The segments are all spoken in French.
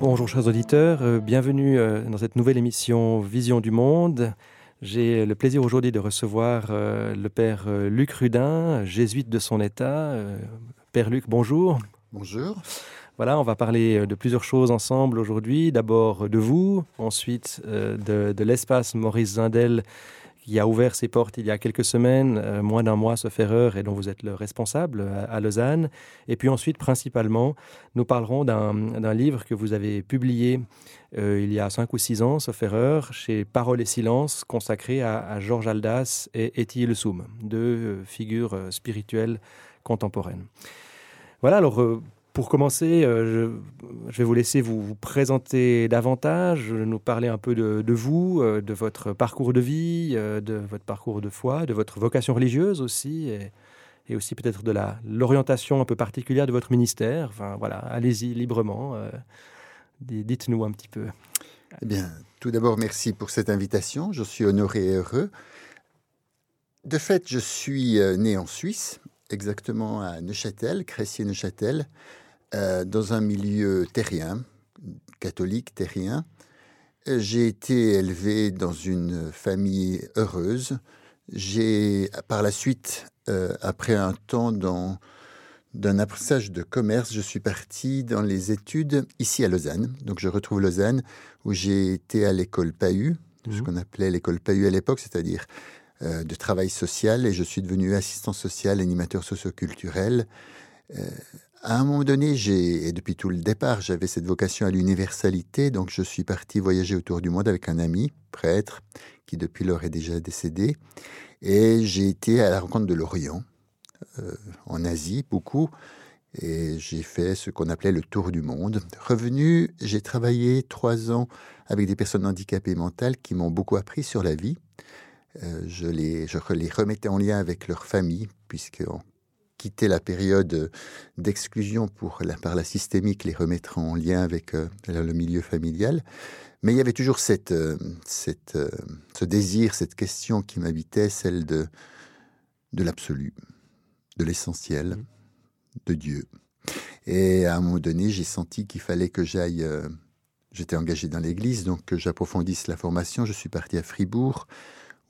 Bonjour chers auditeurs, euh, bienvenue euh, dans cette nouvelle émission Vision du Monde. J'ai le plaisir aujourd'hui de recevoir euh, le Père Luc Rudin, jésuite de son état. Père Luc, bonjour. Bonjour. Voilà, on va parler de plusieurs choses ensemble aujourd'hui. D'abord de vous, ensuite de, de l'espace Maurice Zindel qui a ouvert ses portes il y a quelques semaines, euh, moins d'un mois, ce Ferreur, et dont vous êtes le responsable à, à Lausanne. Et puis ensuite, principalement, nous parlerons d'un livre que vous avez publié euh, il y a cinq ou six ans, ce Ferreur, chez Parole et Silence, consacré à, Georges Aldas et Le Soum, deux euh, figures euh, spirituelles contemporaines. Voilà, alors euh, pour commencer, euh, je, vais vous laisser vous, présenter davantage, nous parler un peu de, vous, euh, de votre parcours de vie, euh, de votre parcours de foi, de votre vocation religieuse aussi, et, aussi peut-être de l'orientation un peu particulière de votre ministère. Enfin voilà, allez-y librement, dites-nous un petit peu. Eh bien, tout d'abord, merci pour cette invitation. Je suis honoré et heureux. De fait, je suis né en Suisse, exactement à Neuchâtel, Crécier-Neuchâtel, euh, dans un milieu terrien, catholique terrien. J'ai été élevé dans une famille heureuse. J'ai, par la suite, euh, après un temps dans, d'un apprentissage de commerce, je suis parti dans les études ici à Lausanne. Donc je retrouve Lausanne, où j'ai été à l'école PAU, mmh. ce qu'on appelait l'école PAU à l'époque, c'est-à-dire euh, de travail social, et je suis devenu assistant social, animateur socioculturel. Euh, à un moment donné, et depuis tout le départ, j'avais cette vocation à l'universalité, donc je suis parti voyager autour du monde avec un ami, prêtre, qui depuis lors est déjà décédé, et j'ai été à la rencontre de l'Orient, euh, en Asie, beaucoup, et j'ai fait ce qu'on appelait le tour du monde. Revenu, j'ai travaillé trois ans avec des personnes handicapées mentales qui m'ont beaucoup appris sur la vie. Euh, je, les, je les remettais en lien avec leur famille, puisqu'on quitter la période d'exclusion pour la, par la systémique les remettre en lien avec euh, le milieu familial. Mais il y avait toujours cette, euh, cette, euh, ce désir, cette question qui m'habitait, celle de, de l'absolu, de l'essentiel, mmh. de Dieu. Et à un moment donné, j'ai senti qu'il fallait que j'aille. Euh, J'étais engagé dans l'église, donc que j'approfondisse la formation. Je suis parti à Fribourg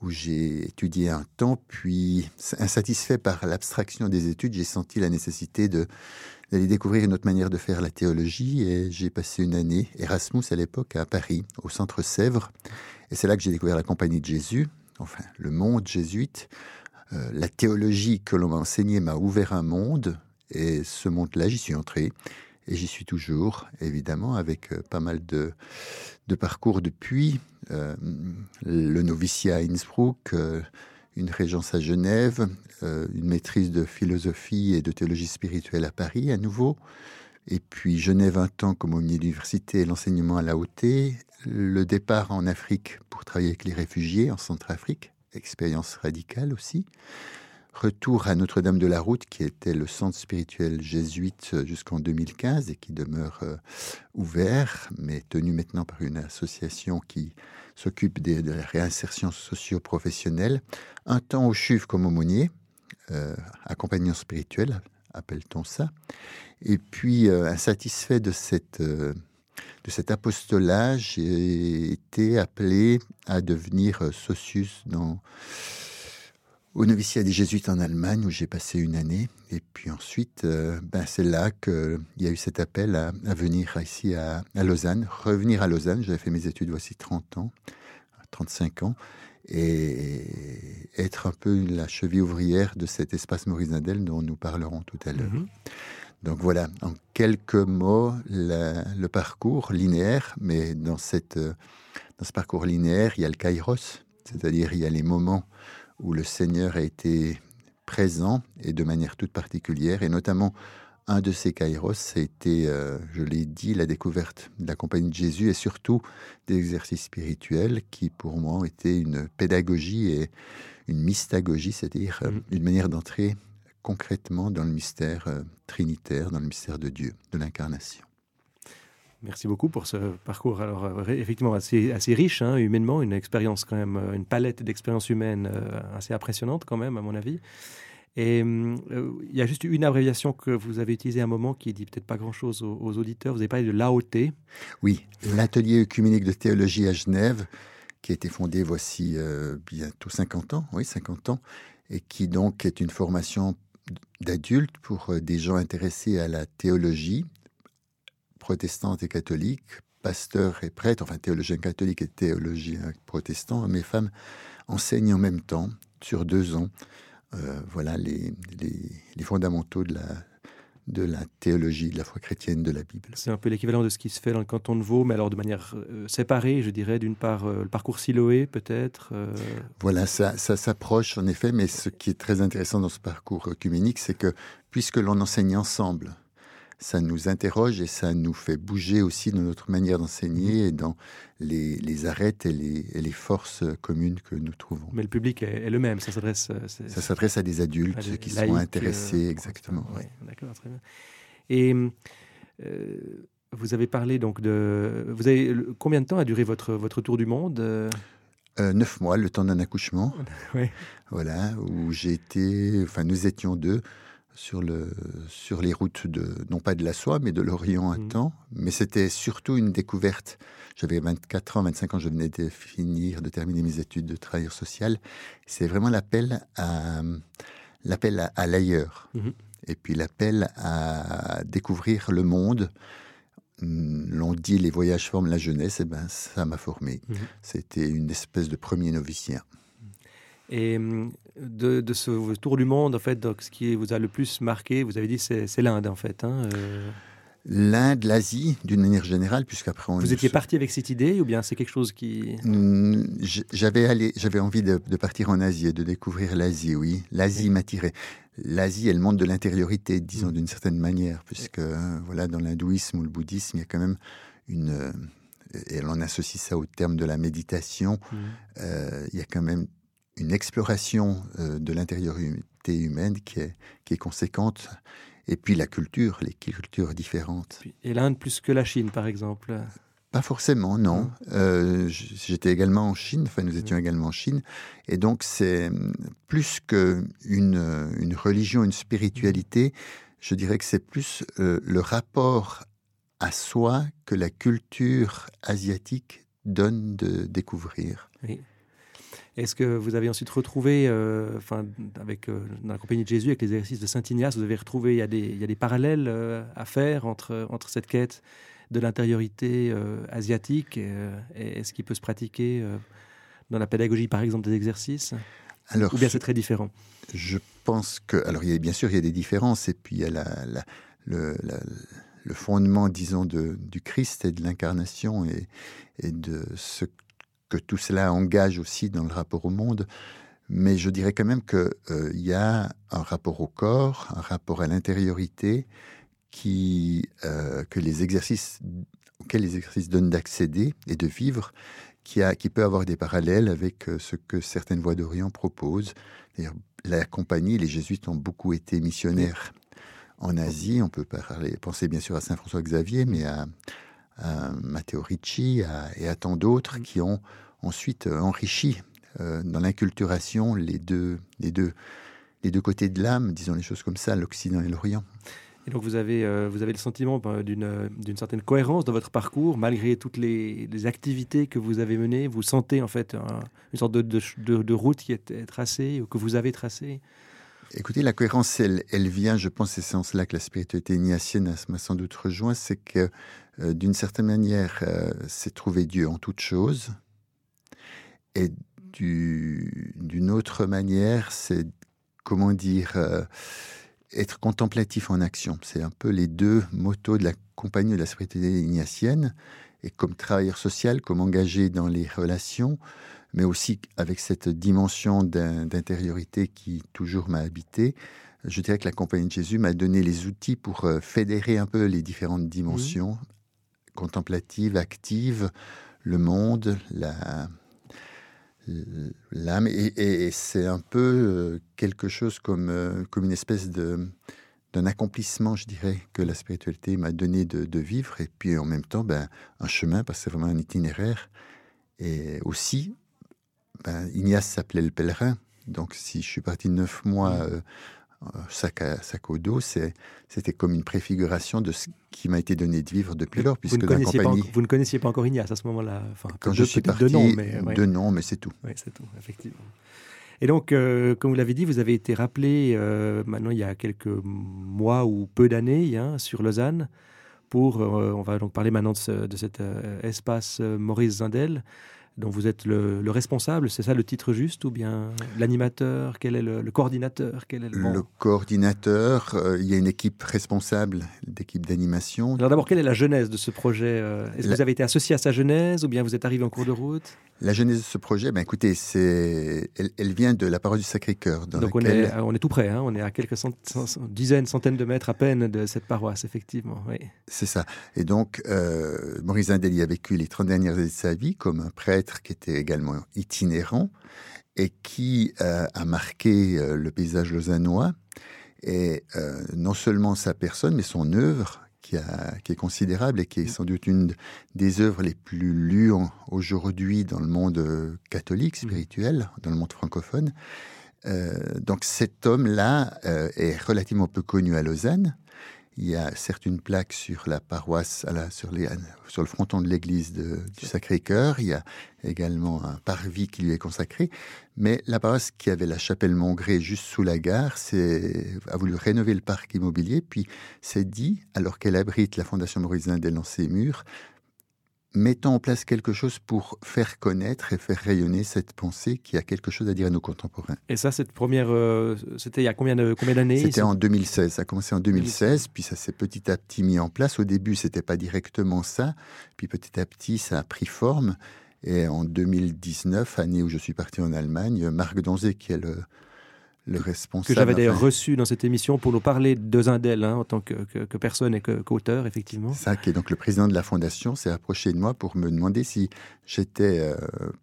où j'ai étudié un temps, puis insatisfait par l'abstraction des études, j'ai senti la nécessité d'aller découvrir une autre manière de faire la théologie et j'ai passé une année Erasmus à l'époque à Paris, au centre Sèvres, et c'est là que j'ai découvert la compagnie de Jésus, enfin le monde jésuite. Euh, la théologie que l'on m'a enseignée m'a ouvert un monde et ce monde-là, j'y suis entré et j'y suis toujours, évidemment, avec euh, pas mal de, parcours depuis. Euh, le noviciat à Innsbruck, euh, une régence à Genève, une maîtrise de philosophie et de théologie spirituelle à Paris à nouveau, et puis Genève un temps comme au l'université et l'enseignement à la hauteur, le départ en Afrique pour travailler avec les réfugiés en Centrafrique, expérience radicale aussi. Retour à Notre-Dame de la Route, qui était le centre spirituel jésuite jusqu'en 2015 et qui demeure euh, ouvert, mais tenu maintenant par une association qui s'occupe de, la réinsertion socio-professionnelle. Un temps au CHUV comme aumônier, euh, accompagnant spirituel, appelle-t-on ça. Et puis, euh, insatisfait de cette... Euh, de cet apostolat, j'ai été appelé à devenir euh, socius dans au noviciat des Jésuites en Allemagne où j'ai passé une année. Et puis ensuite, euh, ben c'est là qu'il y a eu cet appel à, à venir ici à, à, Lausanne, revenir à Lausanne. J'avais fait mes études voici 30 ans, 35 ans, et être un peu la cheville ouvrière de cet espace Maurice Nadel dont nous parlerons tout à l'heure. -hmm. Donc voilà, en quelques mots, la, le parcours linéaire, mais dans, cette, dans ce parcours linéaire, il y a le kairos, c'est-à-dire il y a les moments où le Seigneur a été présent et de manière toute particulière, et notamment un de ces kairos, c'était, euh, je l'ai dit, la découverte de la compagnie de Jésus et surtout des exercices spirituels qui, pour moi, ont été une pédagogie et une mystagogie, c'est-à-dire euh, une manière d'entrer concrètement dans le mystère euh, trinitaire, dans le mystère de Dieu, de l'incarnation. Merci beaucoup pour ce parcours alors euh, effectivement assez, riche hein, humainement, une expérience quand même, une palette d'expériences humaines euh, assez impressionnante quand même à mon avis. Et euh, il y a juste une abréviation que vous avez utilisée à un moment qui dit peut-être pas grand-chose aux, auditeurs. Vous avez parlé de l'AOT. Oui, l'atelier œcuménique de théologie à Genève, qui a été fondé voici euh, bientôt 50 ans, oui, 50 ans, et qui donc est une formation d'adultes pour euh, des gens intéressés à la théologie, protestante et catholique, pasteurs et prêtres, enfin théologiens catholiques et théologiens protestants. Mes femmes enseignent en même temps, sur deux ans, euh, voilà les, les, fondamentaux de la, de la théologie, de la foi chrétienne de la Bible. C'est un peu l'équivalent de ce qui se fait dans le canton de Vaud, mais alors de manière euh, séparée, je dirais, d'une part euh, le parcours Siloé peut-être. Voilà, ça, ça s'approche en effet, mais ce qui est très intéressant dans ce parcours œcuménique, c'est que puisque l'on enseigne ensemble, ça nous interroge et ça nous fait bouger aussi dans notre manière d'enseigner et dans les, les arêtes et les, les, forces communes que nous trouvons. Mais le public est, le même, ça s'adresse... Euh, ça s'adresse à des adultes qui sont intéressés, euh, exactement. Oui, d'accord, très bien. Et euh, vous avez parlé donc de... Vous avez, combien de temps a duré votre, votre tour du monde neuf mois, le temps d'un accouchement. oui. Voilà, où j'ai été, enfin nous étions deux, sur, le, sur les routes de, non pas de la soie, mais de l'Orient un mmh. temps. Mais c'était surtout une découverte. J'avais 24 ans, 25 ans, je venais de finir, de terminer mes études de travailleur social. C'est vraiment l'appel à, l'appel à, l'ailleurs. Mmh. Et puis l'appel à découvrir le monde. Mmh, l'on dit les voyages forment la jeunesse, et ben ça m'a formé. C'était une espèce de premier novicien. Et hum, de, ce tour du monde, en fait, donc, ce qui vous a le plus marqué, vous avez dit, c'est l'Inde, en fait. Hein, euh. L'Inde, l'Asie, d'une manière générale, puisqu'après Vous étiez parti avec cette idée, ou bien c'est quelque chose qui... Hum, j'avais j'avais envie de, partir en Asie et de découvrir l'Asie, oui. L'Asie m'attirait. L'Asie est le monde de l'intériorité, disons mmh. d'une certaine manière, puisque voilà, dans l'hindouisme ou le bouddhisme, il y a quand même une... Euh, et on associe ça au terme de la méditation, mmh. euh, il y a quand même une exploration euh, de l'intériorité humaine qui est, qui est conséquente. Et puis la culture, les cultures différentes. Et l'Inde plus que la Chine, par exemple Pas forcément, non. Euh, j'étais également en Chine, enfin nous étions également en Chine. Et donc c'est hum, plus qu'une une religion, une spiritualité, je dirais que c'est plus euh, le rapport à soi que la culture asiatique donne de découvrir. Oui. Est-ce que vous avez ensuite retrouvé, euh, enfin, avec, euh, dans la compagnie de Jésus, avec les exercices de Saint Ignace, vous avez retrouvé, il y a des, il y a des parallèles euh, à faire entre, entre cette quête de l'intériorité asiatique et, ce qui peut se pratiquer dans la pédagogie, par exemple, des exercices? Alors, Ou bien c'est très différent? Je pense que, alors il y a, bien sûr, il y a des différences, et puis il y a la, le, le, fondement, disons, de, du Christ et de l'incarnation et, et de ce que tout cela engage aussi dans le rapport au monde. Mais je dirais quand même qu'il euh, y a un rapport au corps, un rapport à l'intériorité qui, euh, que les exercices, auxquels les exercices donnent d'accéder et de vivre, qui, a, qui peut avoir des parallèles avec euh, ce que certaines voies d'Orient proposent. La compagnie, les jésuites ont beaucoup été missionnaires en Asie. On peut parler, penser bien sûr à Saint François Xavier, mais à, à Matteo Ricci et à tant d'autres qui ont ensuite euh, enrichi euh, dans l'inculturation les deux, les, deux, les deux côtés de l'âme, disons les choses comme ça, l'Occident et l'Orient. Et donc vous avez, euh, vous avez le sentiment ben, d'une certaine cohérence dans votre parcours, malgré toutes les, activités que vous avez menées. Vous sentez en fait une sorte de, de, route qui est tracée, ou que vous avez tracée? Écoutez, la cohérence, elle, vient, je pense, c'est en cela que la spiritualité ignatienne m'a sans doute rejoint, c'est que euh, d'une certaine manière, euh, c'est trouver Dieu en toute chose. Et d'une autre manière, c'est, comment dire, euh, être contemplatif en action. C'est un peu les deux motos de la compagnie de la spiritualité ignatienne. Et comme travailleur social, comme engagé dans les relations, mais aussi avec cette dimension d'intériorité qui toujours m'a habité, je dirais que la Compagnie de Jésus m'a donné les outils pour fédérer un peu les différentes dimensions, contemplative, active, le monde, la, l'âme. Et, c'est un peu euh, quelque chose comme, euh, comme une espèce de d'un accomplissement, je dirais, que la spiritualité m'a donné de, vivre, et puis en même temps, ben, un chemin, parce que c'est vraiment un itinéraire. Et aussi, ben, Ignace s'appelait le pèlerin, donc si je suis parti neuf mois mmh. euh, sac, à, sac au dos, c'était comme une préfiguration de ce qui m'a été donné de vivre depuis lors. Puisque vous, ne compagnie... vous ne connaissiez pas encore Ignace à ce moment-là enfin, Quand je suis parti, de nom, mais, ouais. de nom, mais c'est tout. Oui, c'est tout, effectivement. Et donc, euh, comme vous l'avez dit, vous avez été rappelé euh, maintenant il y a quelques mois ou peu d'années hein, sur Lausanne pour, euh, on va donc parler maintenant de, de cet espace Maurice Zindel dont vous êtes le, responsable, c'est ça le titre juste ou bien l'animateur Quel est le, coordinateur Quel est le, coordinateur, il y a une équipe responsable d'équipe d'animation. Alors d'abord, quelle est la genèse de ce projet Est-ce que vous avez été associé à sa genèse ou bien vous êtes arrivé en cours de route? La genèse de ce projet, ben écoutez, c'est, elle, vient de la parole du Sacré-Cœur. Donc on, est, on est tout près, hein. on est à quelques dizaines, centaines de mètres à peine de cette paroisse, effectivement. Oui. C'est ça. Et donc, euh, Maurice Indeli a vécu les 30 dernières années de sa vie comme un prêtre qui était également itinérant et qui euh, a marqué euh, le paysage lausannois. Et non seulement sa personne, mais son œuvre, qui, est considérable et qui est sans doute une des œuvres les plus lues aujourd'hui dans le monde euh, catholique, mmh. spirituel, dans le monde francophone. Euh, donc cet homme-là euh, est relativement peu connu à Lausanne. Il y a certes une plaque sur la paroisse, sur, sur, le fronton de l'église du Sacré-Cœur. Il y a également un parvis qui lui est consacré. Mais la paroisse qui avait la chapelle Montgré juste sous la gare a voulu rénover le parc immobilier, puis s'est dit, alors qu'elle abrite la Fondation Maurice Zindel dans ses murs, mettons en place quelque chose pour faire connaître et faire rayonner cette pensée qui a quelque chose à dire à nos contemporains. Et ça, cette première, euh, c'était il y a combien, de, combien d'années? C'était en 2016. Ça a commencé en 2016, puis ça s'est petit à petit mis en place. Au début, c'était pas directement ça, puis petit à petit, ça a pris forme. Et en 2019, année où je suis parti en Allemagne, Marc Donzé, qui est le, le responsable. Que j'avais d'ailleurs reçu dans cette émission pour nous parler de Zindel hein, en tant que, personne et qu'auteur, effectivement. Ça, qui est donc le président de la fondation, s'est approché de moi pour me demander si j'étais euh,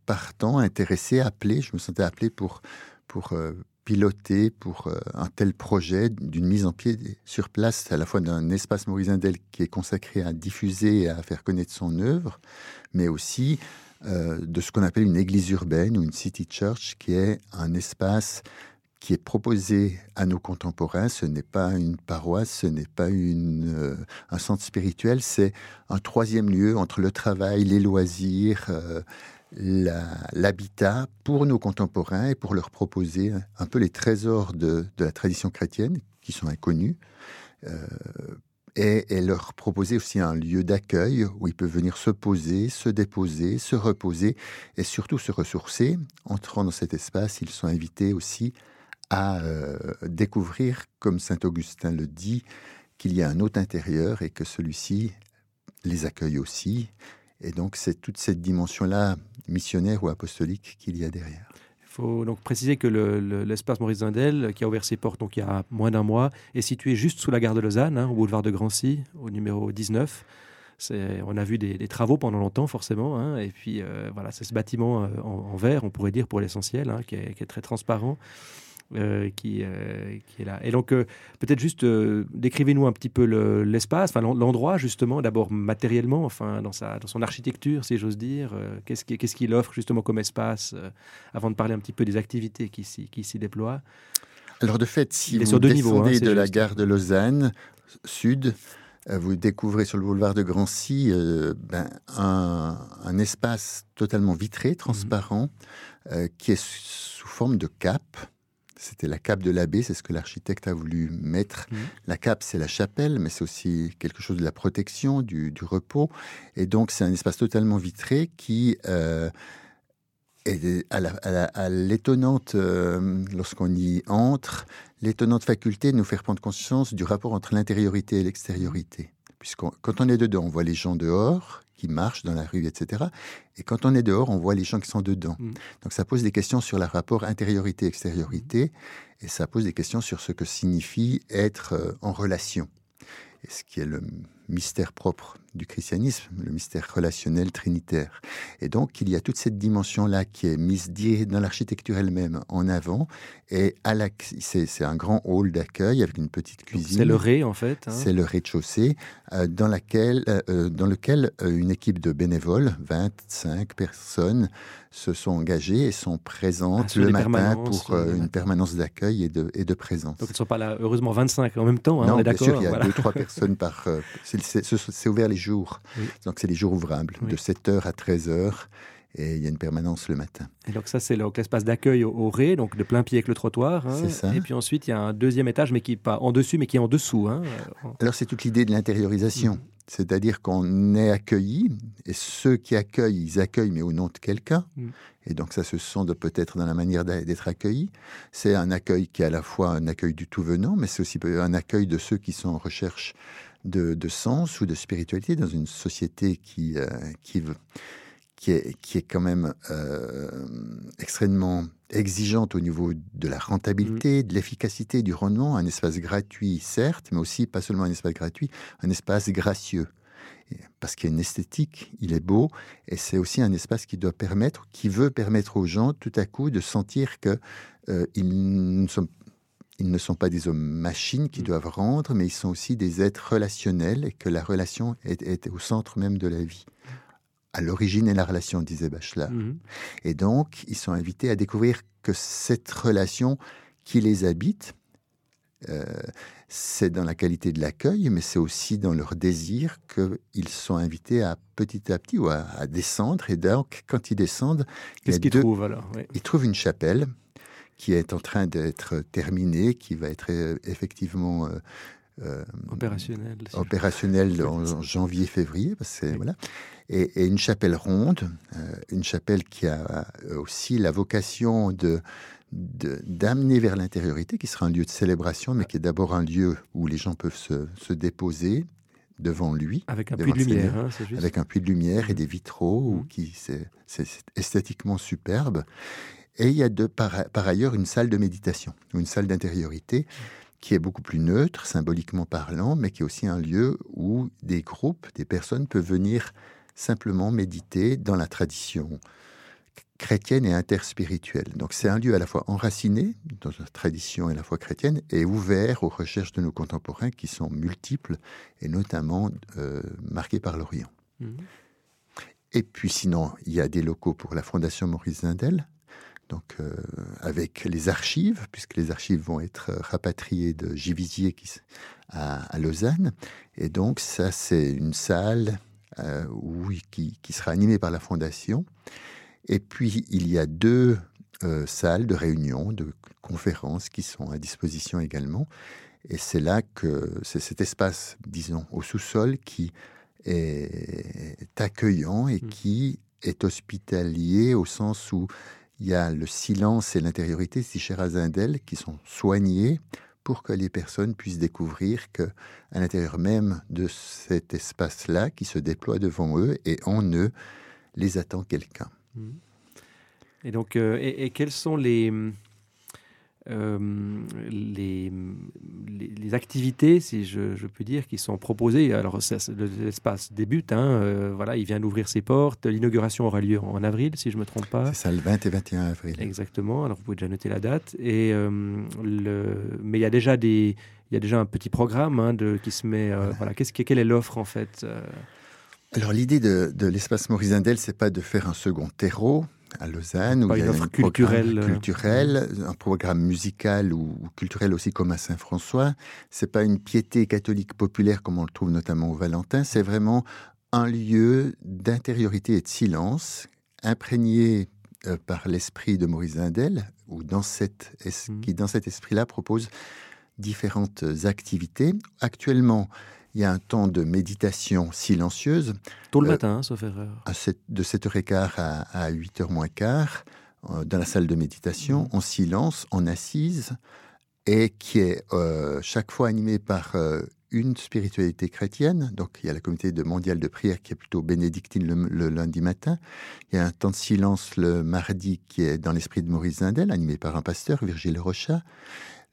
partant, intéressé, appelé. Je me sentais appelé pour, pour euh, piloter pour euh, un tel projet d'une mise en pied sur place à la fois d'un espace Maurice Zindel qui est consacré à diffuser et à faire connaître son œuvre, mais aussi de ce qu'on appelle une église urbaine ou une city church, qui est un espace qui est proposé à nos contemporains. Ce n'est pas une paroisse, ce n'est pas euh, un centre spirituel, c'est un troisième lieu entre le travail, les loisirs, euh, l'habitat pour nos contemporains et pour leur proposer un peu les trésors de, la tradition chrétienne qui sont inconnus. Euh, et, leur proposer aussi un lieu d'accueil où ils peuvent venir se poser, se déposer, se reposer et surtout se ressourcer. Entrant dans cet espace, ils sont invités aussi à euh, découvrir, comme saint Augustin le dit, qu'il y a un autre intérieur et que celui-ci les accueille aussi. Et donc c'est toute cette dimension-là missionnaire ou apostolique qu'il y a derrière. Il faut donc préciser que l'espace Maurice Zindel, qui a ouvert ses portes donc il y a moins d'un mois, est situé juste sous la gare de Lausanne, hein, au boulevard de Grancy, au numéro 19. On a vu des, travaux pendant longtemps, forcément. Hein, et puis, euh, voilà, c'est ce bâtiment euh, en, verre, on pourrait dire, pour l'essentiel, hein, qui, est très transparent. Euh, qui, euh, qui, est là. Et donc, euh, peut-être juste décrivez-nous un petit peu l'espace, enfin l'endroit justement, d'abord matériellement, enfin dans, sa, dans son architecture, si j'ose dire. Qu'est-ce qu'il qu offre justement comme espace, avant de parler un petit peu des activités qui s'y déploient Alors de fait, si vous descendez hein, de la gare de Lausanne, sud, vous découvrez sur le boulevard de Grancy ben, un, un, espace totalement vitré, transparent, mmh. qui est sous forme de cape. C'était la cape de l'abbé, c'est ce que l'architecte a voulu mettre. Mmh. La cape, c'est la chapelle, mais c'est aussi quelque chose de la protection, du, repos. Et donc, c'est un espace totalement vitré qui euh, est à l'étonnante, euh, lorsqu'on y entre, l'étonnante faculté de nous faire prendre conscience du rapport entre l'intériorité et l'extériorité. Puisque quand on est dedans, on voit les gens dehors, qui marchent dans la rue, etc. Et quand on est dehors, on voit les gens qui sont dedans. Mm. Donc ça pose des questions sur le rapport intériorité-extériorité, et ça pose des questions sur ce que signifie être euh, en relation. Et ce qui est le mystère propre du christianisme, le mystère relationnel trinitaire. Et donc, il y a toute cette dimension-là qui est mise dans l'architecture elle-même en avant. Et c'est un grand hall d'accueil avec une petite cuisine. C'est le rez, en fait. Hein. C'est le rez-de-chaussée, euh, dans, laquelle, euh, euh, dans lequel une équipe de bénévoles, 25 personnes, se sont engagées et sont présentes ah, le matin pour une permanence d'accueil et de, et de présence. Donc, ils ne sont pas là, heureusement, 25 en même temps, hein, non, on est d'accord. il y a deux, trois personnes par... c'est ouvert les jours. Donc, c'est les jours ouvrables, de 7h à 13h. Et il y a une permanence le matin. Et donc ça, c'est l'espace d'accueil au, rez, donc de plein pied avec le trottoir. Hein. C'est ça. Et puis ensuite, il y a un deuxième étage, mais qui n'est pas en dessus, mais qui est en dessous. Hein. Alors c'est toute l'idée de l'intériorisation. Mm. C'est-à-dire qu'on est accueilli, et ceux qui accueillent, ils accueillent, mais au nom de quelqu'un. Mm. Et donc ça se sent peut-être dans la manière d'être accueilli. C'est un accueil qui est à la fois un accueil du tout venant, mais c'est aussi un accueil de ceux qui sont en recherche de, sens ou de spiritualité dans une société qui, euh, qui, qui, est, qui est quand même euh, extrêmement exigeante au niveau de la rentabilité, de l'efficacité, du rendement. Un espace gratuit, certes, mais aussi pas seulement un espace gratuit, un espace gracieux. Parce qu'il y a une esthétique, il est beau, et c'est aussi un espace qui doit permettre, qui veut permettre aux gens tout à coup de sentir que euh, ils ne sont ils ne sont pas des hommes machines qui mm. doivent rendre, mais ils sont aussi des êtres relationnels et que la relation est, au centre même de la vie. À l'origine est la relation, disait Bachelard. Mm-hmm. Et donc, ils sont invités à découvrir que cette relation qui les habite, euh, c'est dans la qualité de l'accueil, mais c'est aussi dans leur désir qu'ils sont invités à petit à petit ou à, descendre. Et donc, quand ils descendent, qu'est-ce qu'ils trouvent alors? Ils trouvent une chapelle qui est en train d'être terminé, qui va être euh, effectivement euh, euh, opérationnel, opérationnel en janvier-février, voilà, et, une chapelle ronde, une chapelle qui a aussi la vocation de d'amener vers l'intériorité, qui sera un lieu de célébration, mais qui est d'abord un lieu où les gens peuvent se, se déposer devant lui. Avec un puits de lumière. Hein, avec un puits de lumière et des vitraux, mmh. qui c'est esthétiquement superbe. Et il y a de, par, ailleurs une salle de méditation, une salle d'intériorité qui est beaucoup plus neutre, symboliquement parlant, mais qui est aussi un lieu où des groupes, des personnes peuvent venir simplement méditer dans la tradition chrétienne et interspirituelle. Donc c'est un lieu à la fois enraciné dans la tradition et la foi chrétienne et ouvert aux recherches de nos contemporains qui sont multiples et notamment euh, marqués par l'Orient. Mmh. Et puis sinon, il y a des locaux pour la Fondation Maurice Zindel, donc euh, avec les archives, puisque les archives vont être rapatriées de Givisier qui, à, Lausanne. Et donc ça, c'est une salle euh, qui, sera animée par la Fondation. Et puis, il y a deux euh, salles de réunion, de conférences qui sont à disposition également. Et c'est là que c'est cet espace, disons, au sous-sol qui est accueillant et mmh. qui est hospitalier au sens où il y a le silence et l'intériorité, si cher à qui sont soignés pour que les personnes puissent découvrir que à l'intérieur même de cet espace-là qui se déploie devant eux et en eux les attend quelqu'un. Et donc, euh, et, quels sont les euh, les, les, activités, si je, je, peux dire, qui sont proposées. Alors, l'espace débute, hein, euh, voilà, il vient d'ouvrir ses portes. L'inauguration aura lieu en avril, si je ne me trompe pas. C'est ça, le 20 et 21 avril. Exactement. Alors, vous pouvez déjà noter la date. Et, euh, le... Mais il y a déjà des. Il y a déjà un petit programme hein, de, qui se met. voilà. Qu'est-ce, quelle est l'offre en fait Alors l'idée de, de l'espace Maurice Indel, c'est pas de faire un second terreau, à Lausanne, où il y a euh, culturel, un programme musical ou, culturel aussi comme à Saint-François. C'est pas une piété catholique populaire comme on le trouve notamment au Valentin. C'est vraiment un lieu d'intériorité et de silence imprégné euh, par l'esprit de Maurice Zindel, ou dans cette mmh. qui dans cet esprit-là propose différentes activités. Actuellement, il y a un temps de méditation silencieuse. Tôt le euh, matin, sauf erreur. de 7h15 à, 8h moins quart, euh, dans la salle de méditation, mmh. en silence, en assise, et qui est euh, chaque fois animée par une spiritualité chrétienne. Donc, il y a la communauté de mondiale de prière qui est plutôt bénédictine le, lundi matin. Il y a un temps de silence le mardi qui est dans l'esprit de Maurice Zindel, animé par un pasteur, Virgile Rochat.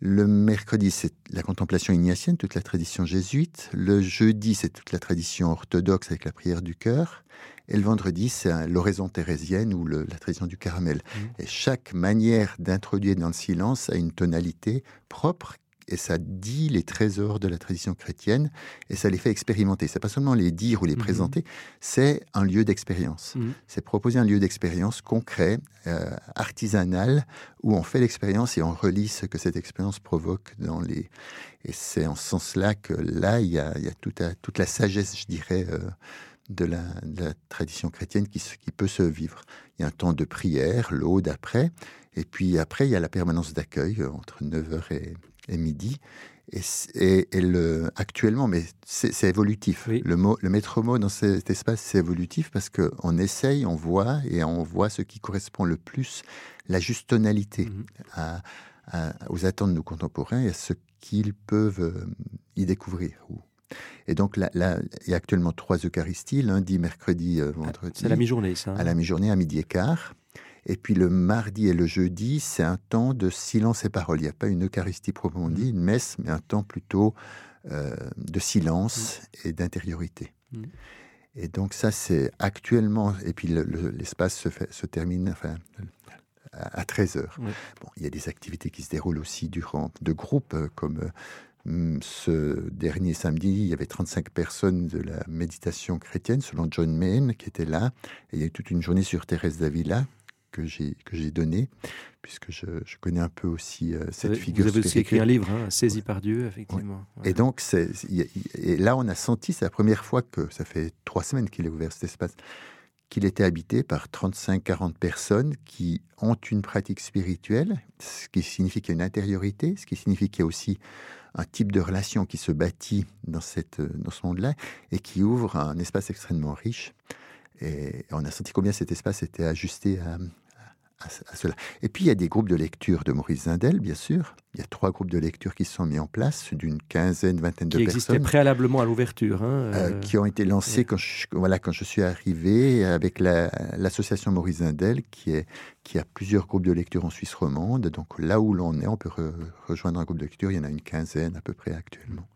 Le mercredi, c'est la contemplation ignatienne, toute la tradition jésuite. Le jeudi, c'est toute la tradition orthodoxe avec la prière du cœur. Et le vendredi, c'est l'oraison thérésienne ou la tradition du caramel. Mmh. Et chaque manière d'introduire dans le silence a une tonalité propre et ça dit les trésors de la tradition chrétienne et ça les fait expérimenter. C'est pas seulement les dire ou les mmh présenter, c'est un lieu d'expérience. Mmh. C'est proposer un lieu d'expérience concret, euh, artisanal, où on fait l'expérience et on relit ce que cette expérience provoque dans les. Et c'est en ce sens-là que là, il y a, il y a toute, toute, la sagesse, je dirais. Euh, de la, tradition chrétienne qui, qui, peut se vivre. Il y a un temps de prière, l'aude après, et puis après, il y a la permanence d'accueil euh, entre 9h et, et midi. Et, et, le, actuellement, mais c'est évolutif. Le, mot, le maître mot dans cet espace, c'est évolutif parce qu'on essaye, on voit, et on voit ce qui correspond le plus, la juste tonalité mhm. aux attentes de nos contemporains et à ce qu'ils peuvent euh, y découvrir. Et donc là, il y a actuellement trois Eucharisties, lundi, mercredi, euh, vendredi. C'est la mi-journée, ça. Hein. À la mi-journée, à midi et quart. Et puis le mardi et le jeudi, c'est un temps de silence et parole. Il n'y a pas une Eucharistie proprement dit, une messe, mais un temps plutôt euh, de silence mmh. et d'intériorité. Mmh. Et donc ça, c'est actuellement, et puis l'espace se, se, termine enfin, à 13 heures. Bon, il y a des activités qui se déroulent aussi durant de groupes, euh, comme euh, ce dernier samedi, il y avait 35 personnes de la méditation chrétienne, selon John Mayne, qui étaient là. Et il y a eu toute une journée sur Thérèse d'Avila, que j'ai que j'ai donné, puisque je, je, connais un peu aussi euh, cette figure. Vous avez aussi écrit un livre, hein, Saisi par Dieu, effectivement. Et donc, et là, on a senti, c'est la première fois que ça fait trois semaines qu'il est ouvert cet espace, qu'il était habité par 35-40 personnes qui ont une pratique spirituelle, ce qui signifie qu'il y a une intériorité, ce qui signifie qu'il y a aussi un type de relation qui se bâtit dans, cette, dans ce monde-là et qui ouvre un espace extrêmement riche. Et on a senti combien cet espace était ajusté à, cela. Et puis il y a des groupes de lecture de Maurice Zindel, bien sûr. Il y a trois groupes de lecture qui sont mis en place, d'une quinzaine, vingtaine de personnes. Qui existaient préalablement à l'ouverture. Hein, euh, euh, qui ont été lancés quand je, voilà, quand je suis arrivé avec l'association Maurice Zindel, qui, est, qui a plusieurs groupes de lecture en Suisse romande. Donc là où l'on est, on peut rejoindre un groupe de lecture. Il y en a une quinzaine à peu près actuellement.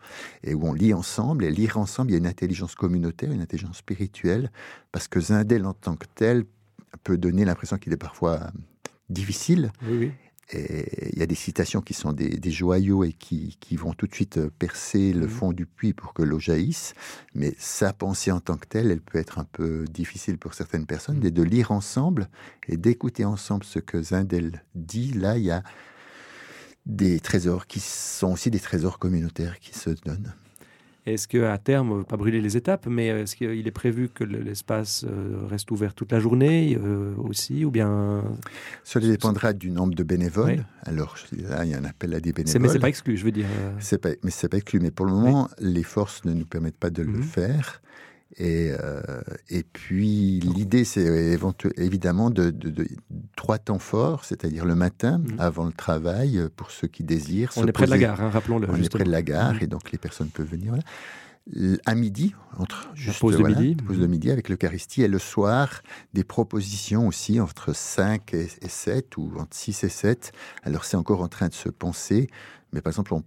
Et où on lit ensemble. Et lire ensemble, il y a une intelligence communautaire, une intelligence spirituelle, parce que Zindel en tant que tel peut donner l'impression qu'il est parfois difficile. Et il y a des citations qui sont des, joyaux et qui, qui, vont tout de suite percer le mmh. fond du puits pour que l'eau jaillisse. Mais sa pensée en tant que telle, elle peut être un peu difficile pour certaines personnes. Et de lire ensemble et d'écouter ensemble ce que Zindel dit, là, il y a des trésors qui sont aussi des trésors communautaires qui se donnent. Est-ce qu'à terme, pas brûler les étapes, mais est-ce qu'il est prévu que l'espace euh, reste ouvert toute la journée euh, aussi ou bien... Cela dépendra du nombre de bénévoles. Alors là, il y a un appel à des bénévoles. Mais ce n'est pas exclu, je veux dire. C'est pas, mais ce n'est pas exclu. Mais pour le moment, les forces ne nous permettent pas de le mhm. faire. Et, euh, et puis l'idée, c'est évidemment de, trois temps forts, c'est-à-dire le matin, mmh. avant le travail, pour ceux qui désirent. On est près de la gare, hein, rappelons-le. On est près de la gare, mmh. et donc les personnes peuvent venir. À midi, entre juste, pause de midi, pause de midi avec l'Eucharistie, et le soir, des propositions aussi entre 5 et 7, ou entre 6 et 7. Alors c'est encore en train de se penser mais par exemple, on,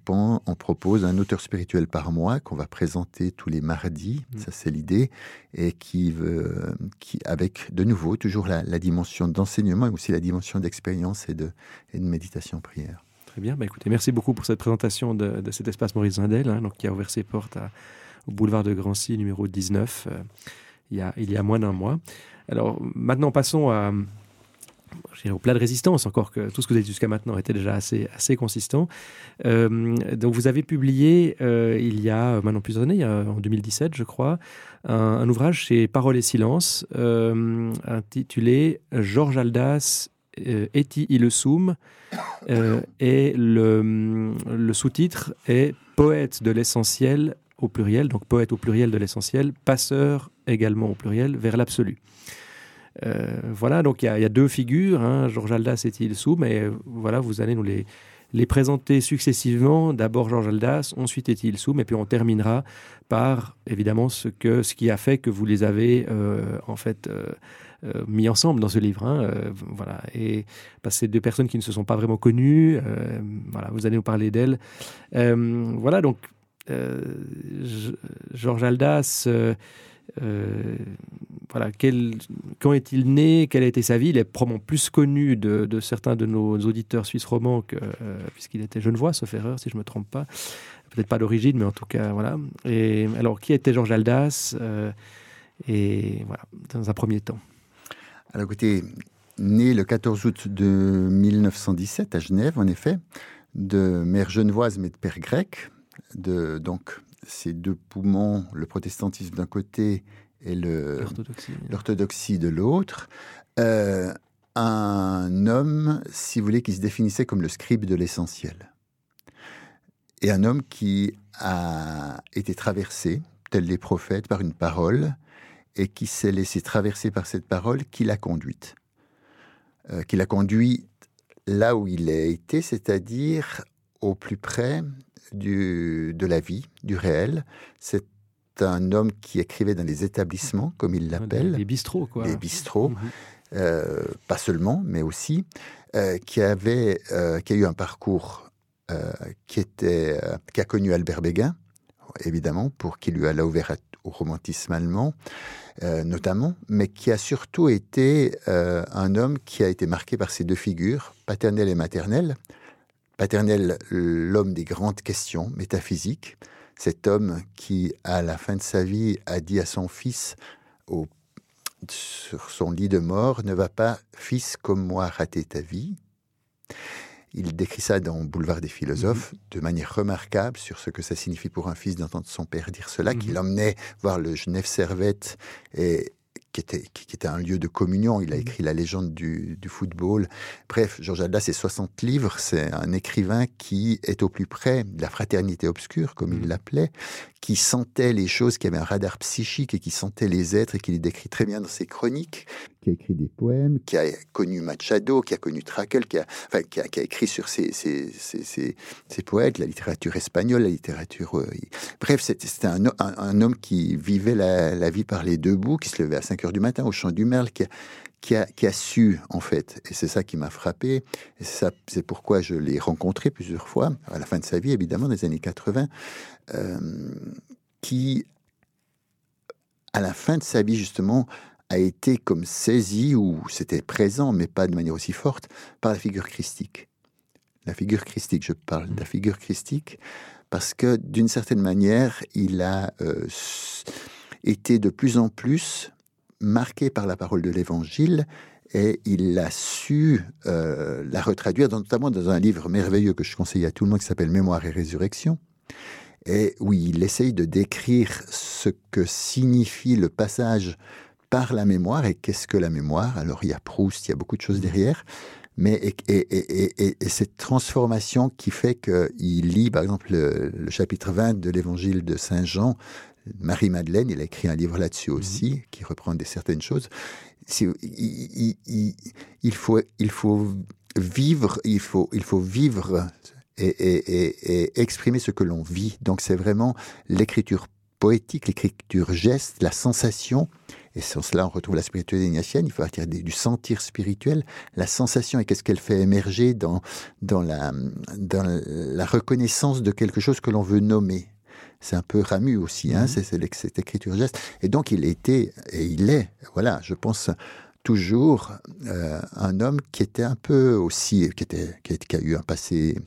on propose un auteur spirituel par mois qu'on va présenter tous les mardis, mm. ça c'est l'idée, et qui, veut, qui, avec de nouveau toujours la, dimension d'enseignement et aussi la dimension d'expérience et de, et de méditation prière. Très bien, bah écoutez, merci beaucoup pour cette présentation de, cet espace Maurice Zindel, hein, donc, qui a ouvert ses portes au boulevard de Grancy, numéro 19, euh, il, y a, il y a moins d'un mois. Alors maintenant, passons à, au plat de résistance, encore que tout ce que vous avez dit jusqu'à maintenant était déjà assez, assez consistant. Euh, donc vous avez publié euh, il y a maintenant plusieurs années, en 2017 je crois, un, ouvrage chez Parole et Silence euh, intitulé Georges Aldas Eti Ilesum et le, le sous-titre est Poète de l'essentiel au pluriel, donc poète au pluriel de l'essentiel, passeur également au pluriel vers l'absolu. Euh, voilà, donc il y, a deux figures, hein, Georges Aldas et Sou, mais euh, voilà, vous allez nous les, présenter successivement. D'abord Georges Aldas, ensuite Étienne Soum, et puis on terminera par évidemment ce, qui a fait que vous les avez euh, en fait mis ensemble dans ce livre. Hein, voilà. Et c'est deux personnes qui ne se sont pas vraiment connues. voilà, vous allez nous parler d'elles. voilà, donc Georges Aldas. Euh, voilà, quel, quand est-il né? Quelle a été sa vie? Il est probablement plus connu de, certains de nos auditeurs suisses romans euh, puisqu'il était genevois, sauf erreur, si je ne me trompe pas. Peut-être pas d'origine, mais en tout cas, voilà. Et alors, qui était Georges Aldas euh, Et voilà, dans un premier temps. Alors, écoutez, né le 14 août de 1917 à Genève, en effet, de mère genevoise mais de père grec, de, donc ces deux poumons, le protestantisme d'un côté et l'orthodoxie de l'autre. Euh, un homme, si vous voulez, qui se définissait comme le scribe de l'essentiel. Et un homme qui a été traversé, tel les prophètes, par une parole, et qui s'est laissé traverser par cette parole, qui l'a conduite. Euh, qui l'a conduit là où il a été, c'est-à-dire au plus près de la vie, du réel. C'est un homme qui écrivait dans les établissements, comme il l'appelle. Les bistrots, quoi. Les bistrots. Mhm. Euh, pas seulement, mais aussi, euh, qui, avait, euh, qui a eu un parcours qui, était, qui a connu Albert Béguin, évidemment, pour qui lui a ouvert au romantisme allemand, notamment, mais qui a surtout été un homme qui a été marqué par ces deux figures, paternelle et maternelle, paternel, l'homme des grandes questions métaphysiques, cet homme qui, à la fin de sa vie, a dit à son fils, au, sur son lit de mort, ne va pas, fils comme moi, rater ta vie. Il décrit ça dans Boulevard des philosophes mm-hmm. de manière remarquable sur ce que ça signifie pour un fils d'entendre son père dire cela, qu'il mm-hmm. emmenait voir le Genève Servette et qui était, qui, était un lieu de communion. Il a mmh. écrit La légende du, football. Bref, Georges Alda, c'est 60 livres. C'est un écrivain qui est au plus près de la fraternité obscure, comme il mmh. l'appelait, qui sentait les choses, qui avait un radar psychique et qui sentait les êtres et qui les décrit très bien dans ses chroniques, qui a écrit des poèmes, qui a connu Machado, qui a connu Trakel, qui a, enfin, qui a, écrit sur ses, poètes, la littérature espagnole, la littérature... Euh, bref, c'était un, homme qui vivait la, vie par les deux bouts, qui se levait à 5 heures du matin au champ du Merle, qui a, su, en fait, et c'est ça qui m'a frappé, et c'est pourquoi je l'ai rencontré plusieurs fois, à la fin de sa vie, évidemment, des années 80, euh, qui, à la fin de sa vie, justement, a été comme saisi, ou c'était présent, mais pas de manière aussi forte, par la figure christique. La figure christique, je parle de la figure christique, parce que d'une certaine manière, il a euh, été de plus en plus marqué par la parole de l'Évangile et il a su euh, la retraduire, notamment dans un livre merveilleux que je conseille à tout le monde qui s'appelle Mémoire et Résurrection. Et oui, il essaye de décrire ce que signifie le passage par la mémoire et qu'est-ce que la mémoire? Alors il y a Proust, il y a beaucoup de choses derrière, mais et, cette transformation qui fait qu'il lit par exemple le, le chapitre 20 de l'évangile de Saint Jean Marie-Madeleine, il a écrit un livre là-dessus mhm. aussi, qui reprend des certaines choses. Il, faut, il faut vivre, il faut, il faut vivre et, exprimer ce que l'on vit. Donc c'est vraiment l'écriture poétique, l'écriture geste, la sensation. Et sans cela, on retrouve la spiritualité ignatienne. Il faut partir du sentir spirituel, la sensation et qu'est-ce qu'elle fait émerger dans, dans, la, dans la reconnaissance de quelque chose que l'on veut nommer? C'est un peu Ramu aussi, hein, mhm. c'est cette écriture geste. Et donc il était, et il est, voilà, je pense toujours euh, un homme qui était un peu aussi, qui, était, qui, a, eu un passé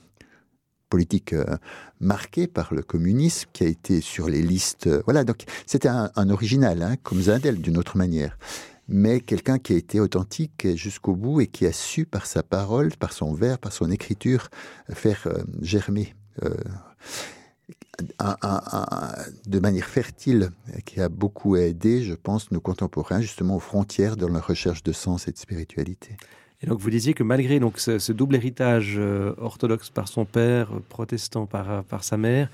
politique euh, marqué par le communisme, qui a été sur les listes. Euh, voilà, donc c'était un, original, hein, comme Zindel d'une autre manière. Mais quelqu'un qui a été authentique jusqu'au bout et qui a su, par sa parole, par son vers, par son écriture, faire germer de manière fertile qui a beaucoup aidé, je pense, nos contemporains justement aux frontières dans leur recherche de sens et de spiritualité. Et donc vous disiez que malgré donc ce, double héritage euh, orthodoxe par son père, protestant par, par sa mère,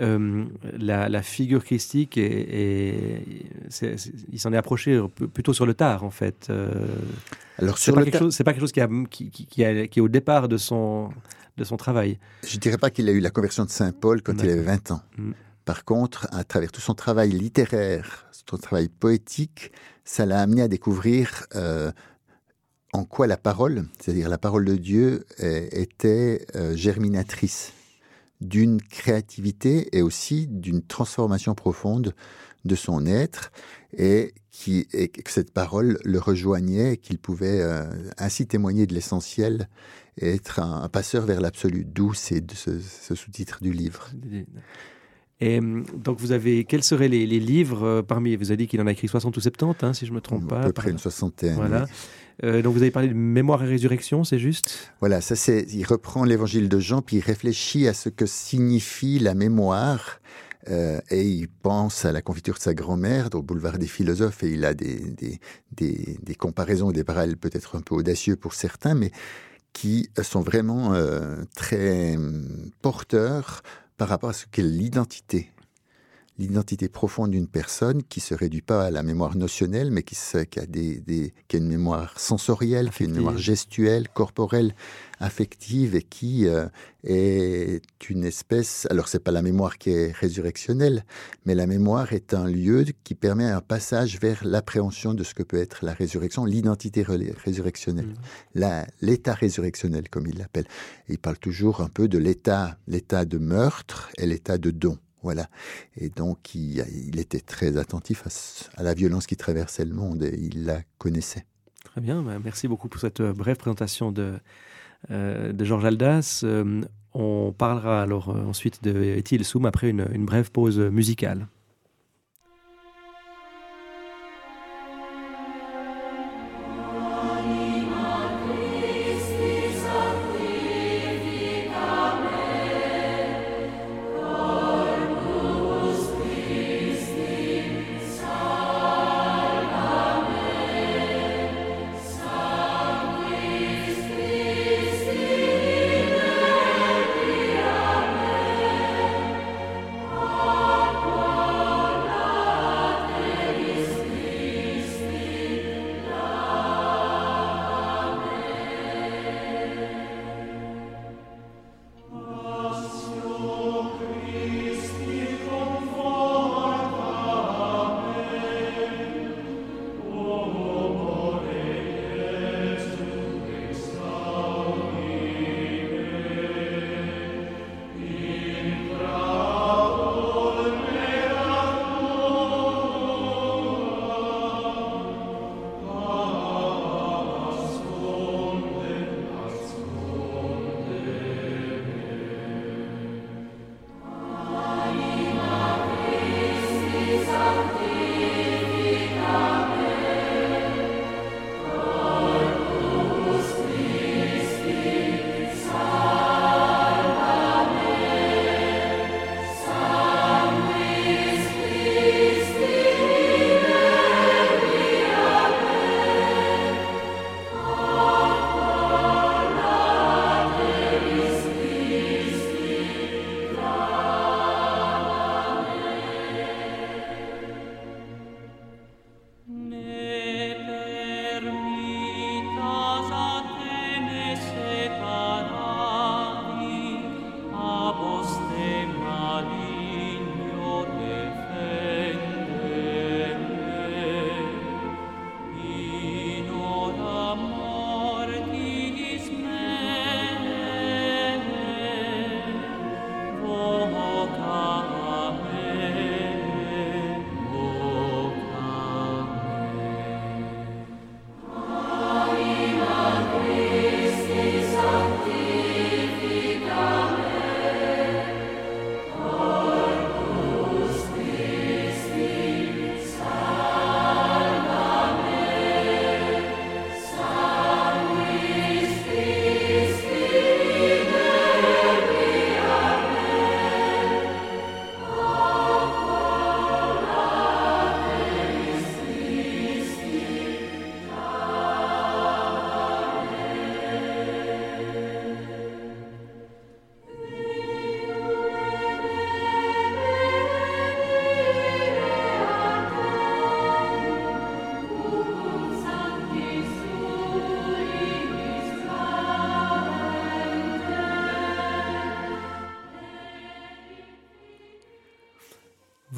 euh, la, figure christique, et il s'en est approché plutôt sur le tard en fait. Euh. Alors sur c'est pas, c'est pas quelque chose qui, a, qui, qui, qui, est au départ de son, de son travail. Je dirais pas qu'il a eu la conversion de Saint Paul quand il avait 20 ans. Mm. Par contre, à travers tout son travail littéraire, son travail poétique, ça l'a amené à découvrir euh, en quoi la parole, c'est-à-dire la parole de Dieu, était euh, germinatrice d'une créativité et aussi d'une transformation profonde de son être et, qui, que cette parole le rejoignait, qu'il pouvait euh, ainsi témoigner de l'essentiel et être un, passeur vers l'absolu. D'où c'est ce, ce sous-titre du livre. Et hum, donc, vous avez, quels seraient les, livres euh, parmi, vous avez dit qu'il en a écrit 60 ou 70, hein, si je ne me trompe pas. À peu près une soixantaine. Voilà. Euh, donc, vous avez parlé de mémoire et résurrection, c'est juste? Voilà, ça c'est, il reprend l'évangile de Jean, puis il réfléchit à ce que signifie la mémoire. Euh, et il pense à la confiture de sa grand-mère au boulevard des philosophes et il a des, des, des, des comparaisons, des parallèles peut-être un peu audacieux pour certains, mais qui sont vraiment euh, très hum, porteurs par rapport à ce qu'est l'identité l'identité profonde d'une personne qui se réduit pas à la mémoire notionnelle, mais qui, qui, a, des, qui a une mémoire sensorielle, qui a une mémoire gestuelle, corporelle, affective, et qui euh, est une espèce. Alors c'est pas la mémoire qui est résurrectionnelle, mais la mémoire est un lieu qui permet un passage vers l'appréhension de ce que peut être la résurrection, l'identité résurrectionnelle, mmh. l'état résurrectionnel comme il l'appelle. Il parle toujours un peu de l'état, l'état de meurtre et l'état de don. Voilà. Et donc, il, était très attentif à, la violence qui traversait le monde et il la connaissait. Très bien. Bah, merci beaucoup pour cette euh, brève présentation de, euh, de Georges Aldas. Euh, on parlera alors ensuite de Ethel Soum après une brève pause musicale.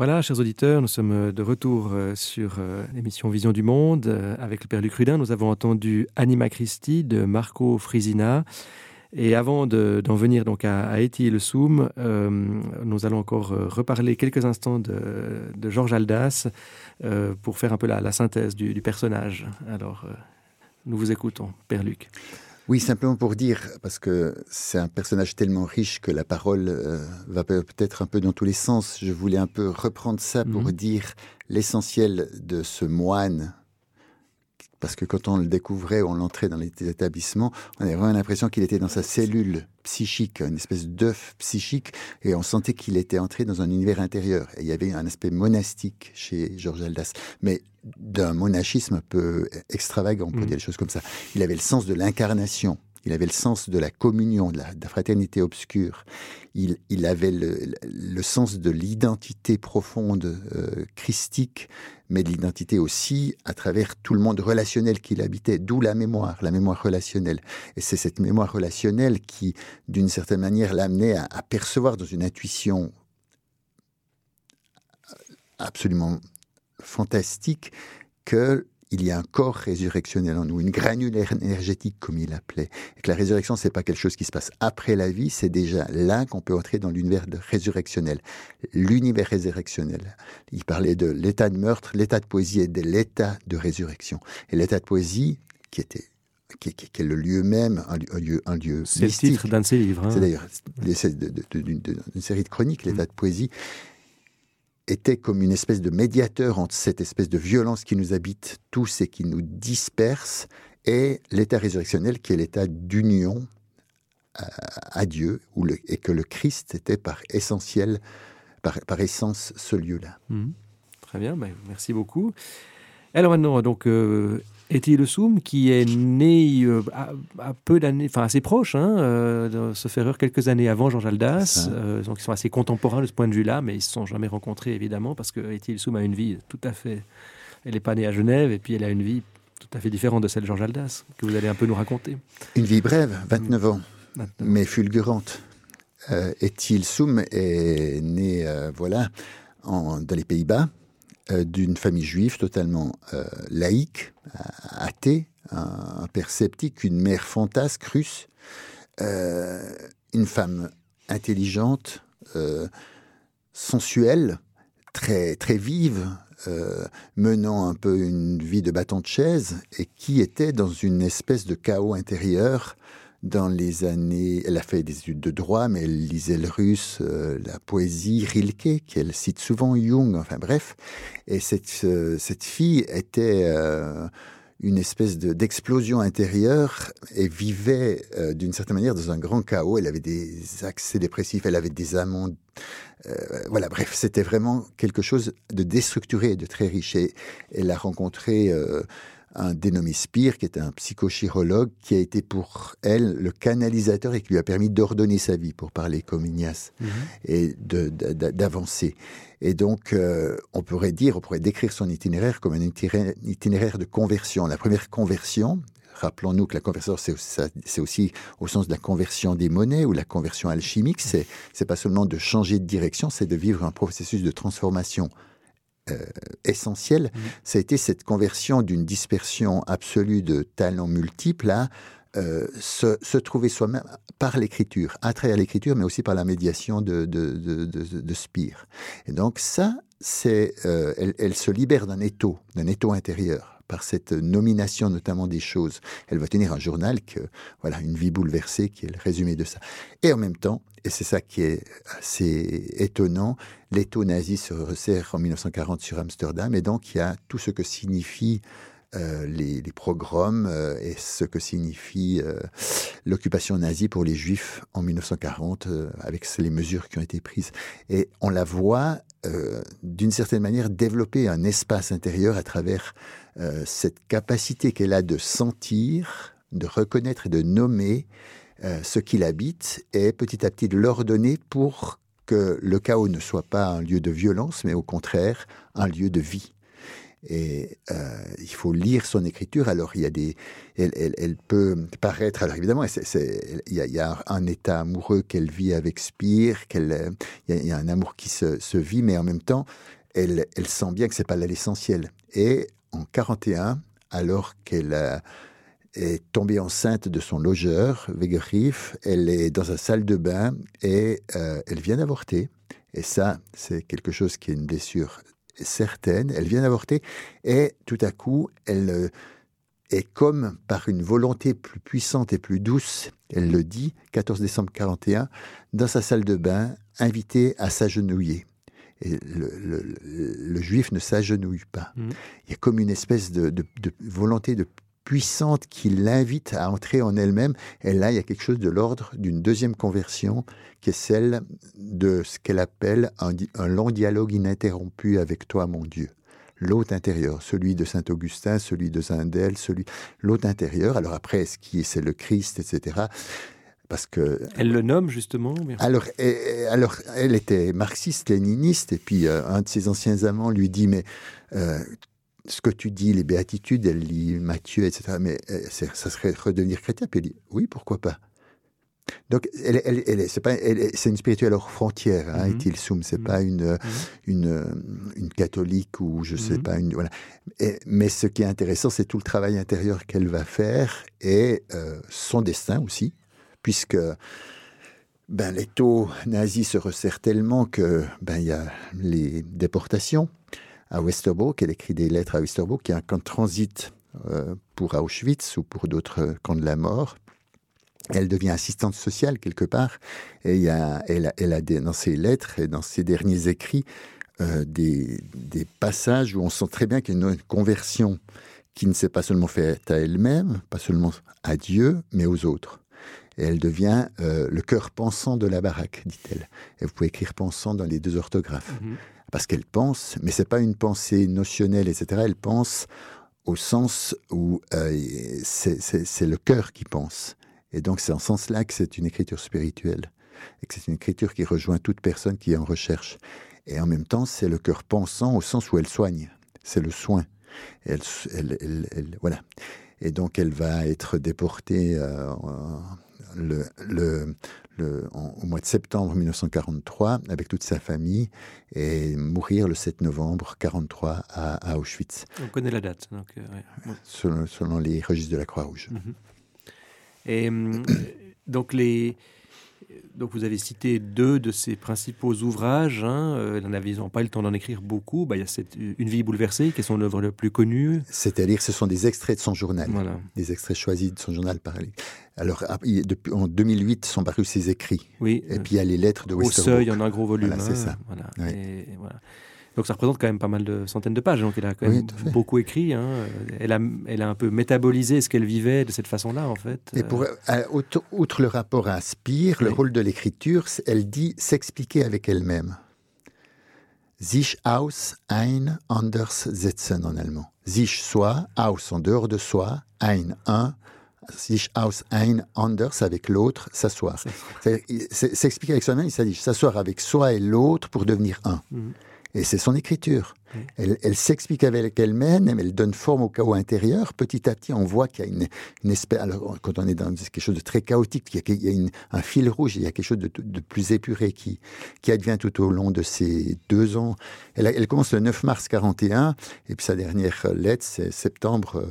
Voilà, chers auditeurs, nous sommes de retour euh, sur euh, l'émission Vision du Monde euh, avec le Père Luc Rudin. Nous avons entendu Anima Christi de Marco Frisina. Et avant d'en venir donc à, à et le Soum, euh, nous allons encore reparler quelques instants de, Georges Aldas euh, pour faire un peu la, synthèse du, personnage. Alors, euh, nous vous écoutons, Père Luc. Oui, simplement pour dire, parce que c'est un personnage tellement riche que la parole euh, va peut-être un peu dans tous les sens. Je voulais un peu reprendre ça pour mmh. dire l'essentiel de ce moine. Parce que quand on le découvrait, on l'entrait dans les établissements, on avait vraiment l'impression qu'il était dans sa cellule psychique, une espèce d'œuf psychique, et on sentait qu'il était entré dans un univers intérieur. Et il y avait un aspect monastique chez Georges Aldas. Mais d'un monachisme un peu extravagant, on peut mmh. dire des choses comme ça. Il avait le sens de l'incarnation. Il avait le sens de la communion, de la, fraternité obscure. Il, avait le, le, sens de l'identité profonde euh, christique, mais de l'identité aussi à travers tout le monde relationnel qu'il habitait, d'où la mémoire, la mémoire relationnelle. Et c'est cette mémoire relationnelle qui, d'une certaine manière, l'amenait à, à percevoir dans une intuition absolument fantastique que il y a un corps résurrectionnel en nous, une granulaire énergétique comme il l'appelait. Et que la résurrection, c'est pas quelque chose qui se passe après la vie, c'est déjà là qu'on peut entrer dans l'univers résurrectionnel, l'univers résurrectionnel. Il parlait de l'état de meurtre, l'état de poésie et de l'état de résurrection. Et l'état de poésie, qui était qui, qui, qui, est le lieu même, un, un lieu, un lieu C'est le titre d'un de ses livres. Hein. C'est d'ailleurs d'une série de chroniques, l'état de poésie était comme une espèce de médiateur entre cette espèce de violence qui nous habite tous et qui nous disperse et l'état résurrectionnel qui est l'état d'union à, à, Dieu et que le Christ était par essentiel, par, par essence ce lieu-là. Mmh. Très bien, ben, merci beaucoup. Alors maintenant, donc, euh, Étienne Le Soum, qui est né euh, à, à, peu d'années, enfin assez proche, hein, euh, se faire quelques années avant Georges Aldas, euh, donc ils sont assez contemporains de ce point de vue-là, mais ils se sont jamais rencontrés évidemment parce que Le Soum a une vie tout à fait, elle n'est pas née à Genève et puis elle a une vie tout à fait différente de celle de Georges Aldas que vous allez un peu nous raconter. Une vie brève, 29 ans, 29. mais fulgurante. Étienne Soum est né, voilà, en, dans les Pays-Bas d'une famille juive totalement euh, laïque, athée, un, père sceptique, une mère fantasque russe, euh, une femme intelligente, euh, sensuelle, très, très vive, euh, menant un peu une vie de bâton de chaise et qui était dans une espèce de chaos intérieur dans les années, elle a fait des études de droit, mais elle lisait le russe, euh, la poésie, Rilke, qu'elle cite souvent Jung, enfin bref. Et cette, euh, cette fille était euh, une espèce d'explosion de, intérieure et vivait d'une certaine manière dans un grand chaos. Elle avait des accès dépressifs, elle avait des amants. Voilà, bref, c'était vraiment quelque chose de déstructuré de très riche. Et elle a rencontré un dénommé Spire, qui était un psychochirologue, qui a été pour elle le canalisateur et qui lui a permis d'ordonner sa vie, pour parler comme Ignace, mm -hmm. et d'avancer. Et donc, euh, on pourrait dire, on pourrait décrire son itinéraire comme un itinéraire, itinéraire de conversion. La première conversion, rappelons-nous que la conversion, c'est aussi au sens de la conversion des monnaies ou la conversion alchimique, c'est pas seulement de changer de direction, c'est de vivre un processus de transformation euh, essentiel, mmh. ça a été cette conversion d'une dispersion absolue de talents multiples à euh, se, se, trouver soi-même par l'écriture, à travers l'écriture, mais aussi par la médiation de, de, de, de, de Spire. Et donc ça, c'est, euh, elle, elle, se libère d'un étau, d'un étau intérieur par cette nomination notamment des choses. Elle va tenir un journal que, voilà, une vie bouleversée qui est le résumé de ça. Et en même temps, et c'est ça qui est assez étonnant, l'étau nazi se resserre en 1940 sur Amsterdam et donc il y a tout ce que signifie euh, les, les, pogroms euh, et ce que signifie euh, l'occupation nazie pour les juifs en 1940 euh, avec les mesures qui ont été prises. Et on la voit d'une certaine manière développer un espace intérieur à travers euh, cette capacité qu'elle a de sentir, de reconnaître et de nommer ce qui l'habite et petit à petit de l'ordonner pour que le chaos ne soit pas un lieu de violence, mais au contraire un lieu de vie. Et euh, il faut lire son écriture. Alors, il y a des, elle, elle, peut paraître. Alors, évidemment, il, y a, un état amoureux qu'elle vit avec Spire. Qu'elle, il, y a, il y a un amour qui se, se, vit, mais en même temps, elle, elle sent bien que c'est pas là l'essentiel. Et en 41, alors qu'elle est tombée enceinte de son logeur, Wegerif. Elle est dans sa salle de bain et euh, elle vient d'avorter. Et ça, c'est quelque chose qui est une blessure certaine. Elle vient d'avorter et tout à coup, elle euh, est comme par une volonté plus puissante et plus douce, elle le dit, 14 décembre 41, dans sa salle de bain, invitée à s'agenouiller. Et le, le, le, juif ne s'agenouille pas. Mmh. Il y a comme une espèce de, de, de volonté de puissante qui l'invite à entrer en elle-même. Et là, il y a quelque chose de l'ordre d'une deuxième conversion, qui est celle de ce qu'elle appelle un, un, long dialogue ininterrompu avec toi, mon Dieu. L'hôte intérieur, celui de Saint Augustin, celui de Zindel, celui l'hôte intérieur. Alors après, ce qui c'est le Christ, etc. Parce que elle le nomme justement. Alors, et, alors, elle était marxiste-léniniste, et puis euh, un de ses anciens amants lui dit mais euh, ce que tu dis, les béatitudes, elle lit Matthieu, etc. Mais euh, ça serait redevenir chrétien. Puis elle dit, oui, pourquoi pas donc, elle, elle, elle c'est pas, c'est une spirituelle hors frontière, hein, mm -hmm. Soum. C'est mm -hmm. pas une, mm -hmm. une, une catholique ou je sais mm-hmm. pas une, voilà. Et, mais ce qui est intéressant, c'est tout le travail intérieur qu'elle va faire et euh, son destin aussi, puisque ben les taux nazis se resserrent tellement que ben il y a les déportations à Westerbork. Elle écrit des lettres à Westerbork, qui est un camp de transit euh, pour Auschwitz ou pour d'autres camps de la mort. Elle devient assistante sociale quelque part. Et y a, elle, a, dans ses lettres et dans ses derniers écrits euh, des, des, passages où on sent très bien qu'il y a une conversion qui ne s'est pas seulement faite à elle-même, pas seulement à Dieu, mais aux autres. Et elle devient euh, le cœur pensant de la baraque, dit-elle. Et vous pouvez écrire pensant dans les deux orthographes. -hmm parce qu'elle pense, mais c'est pas une pensée notionnelle, etc. Elle pense au sens où euh, c'est le cœur qui pense. Et donc c'est en ce sens-là que c'est une écriture spirituelle, et que c'est une écriture qui rejoint toute personne qui est en recherche. Et en même temps, c'est le cœur pensant au sens où elle soigne, c'est le soin. elle, elle, elle, elle, voilà. Et donc elle va être déportée euh, le, le, le, en, au mois de septembre 1943 avec toute sa famille et mourir le 7 novembre 1943 à, à, Auschwitz. On connaît la date. Donc, euh, ouais. selon, selon, les registres de la Croix-Rouge. Mm -hmm. Et euh, donc les donc vous avez cité deux de ses principaux ouvrages. Hein. Euh, n'avions pas eu le temps d'en écrire beaucoup? Bah, il y a cette, Une vie bouleversée, qui est son œuvre la plus connue. C'est-à-dire ce sont des extraits de son journal, voilà. des extraits choisis de son journal parlé. Alors, ah, depuis, en 2008 sont parus ses écrits. Oui. Et puis il y a les lettres de Au seuil, en un gros volume. Voilà, c'est hein. ça. Voilà. Oui. Et, voilà. Donc ça représente quand même pas mal de centaines de pages. Donc elle a quand même oui, beaucoup écrit. Hein. Elle, a, elle a un peu métabolisé ce qu'elle vivait de cette façon-là, en fait. Et pour, euh, outre le rapport à Spire, oui. le rôle de l'écriture, elle dit s'expliquer avec elle-même. Sich aus ein anders setzen en allemand. Sich soi, aus en dehors de soi, ein un, sich aus ein anders avec l'autre, s'asseoir. S'expliquer avec soi-même, il s'agit s'asseoir avec soi et l'autre pour devenir un. Mm -hmm. Et c'est son écriture. Elle, elle s'explique avec elle-même, elle donne forme au chaos intérieur. Petit à petit, on voit qu'il y a une, une, espèce. Alors, quand on est dans quelque chose de très chaotique, il y a, il y a une, un fil rouge, il y a quelque chose de, de, plus épuré qui, qui advient tout au long de ces deux ans. Elle, elle, commence le 9 mars 41, et puis sa dernière lettre, c'est septembre